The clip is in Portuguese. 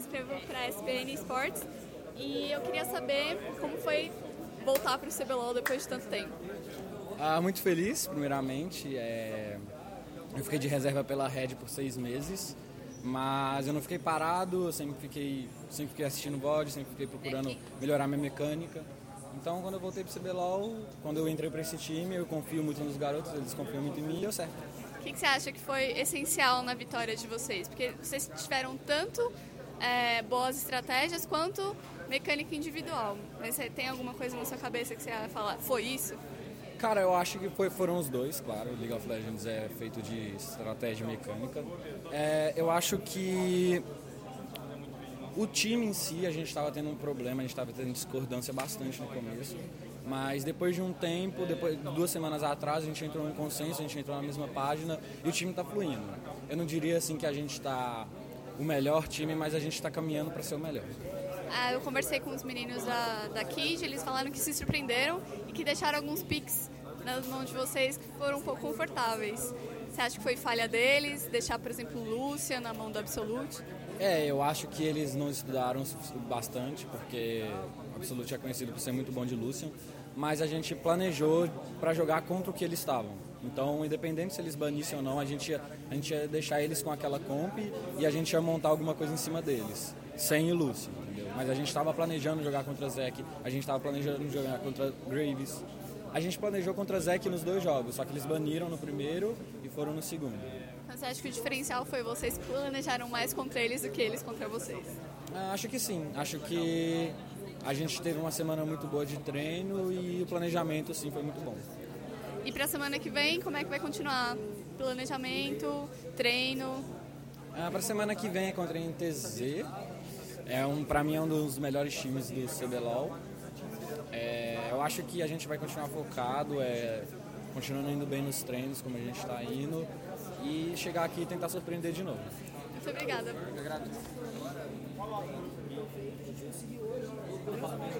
escrevo para a SPN Sports e eu queria saber como foi voltar para o CBLOL depois de tanto tempo. Ah, muito feliz, primeiramente. É... Eu fiquei de reserva pela Red por seis meses, mas eu não fiquei parado, eu sempre fiquei, sempre fiquei assistindo VOD, sempre fiquei procurando melhorar minha mecânica. Então, quando eu voltei para o CBLOL, quando eu entrei para esse time, eu confio muito nos garotos, eles confiam muito em mim e deu certo. O que, que, você acha que foi essencial na vitória de vocês? Porque vocês tiveram tanto é, boas estratégias quanto mecânica individual. Mas você tem alguma coisa na sua cabeça que você ia falar? Foi isso? Cara, eu acho que foi, foram os dois, claro. League of Legends é feito de estratégia mecânica. É, eu acho que o time em si, a gente estava tendo um problema, a gente estava tendo discordância bastante no começo. Mas depois de um tempo, depois duas semanas atrás, a gente entrou em consenso, a gente entrou na mesma página e o time está fluindo. Eu não diria assim que a gente está o melhor time, mas a gente está caminhando para ser o melhor. Ah, eu conversei com os meninos da, da Kid, eles falaram que se surpreenderam e que deixaram alguns picks nas mãos de vocês que foram um pouco confortáveis. Você acha que foi falha deles, deixar, por exemplo, Lúcia na mão do Absolute? É, eu acho que eles não estudaram bastante, porque o Absolute é conhecido por ser muito bom de Lucian, mas a gente planejou para jogar contra o que eles estavam. Então, independente se eles banissem ou não, a gente, ia, a gente ia deixar eles com aquela comp e a gente ia montar alguma coisa em cima deles, sem o Lucian, entendeu? Mas a gente estava planejando jogar contra Zek, a gente estava planejando jogar contra Graves. A gente planejou contra Zek nos dois jogos, só que eles baniram no primeiro e foram no segundo. Então, você acha que o diferencial foi vocês planejaram mais contra eles do que eles contra vocês? Ah, acho que sim. Acho que a gente teve uma semana muito boa de treino e o planejamento assim foi muito bom. E para a semana que vem, como é que vai continuar? Planejamento, treino? Ah, para a semana que vem é contra a NTZ. É um, para mim é um dos melhores times do CBLOL. É, eu acho que a gente vai continuar focado, é, continuando indo bem nos treinos como a gente está indo e chegar aqui e tentar surpreender de novo. Muito obrigada. Eu agradeço.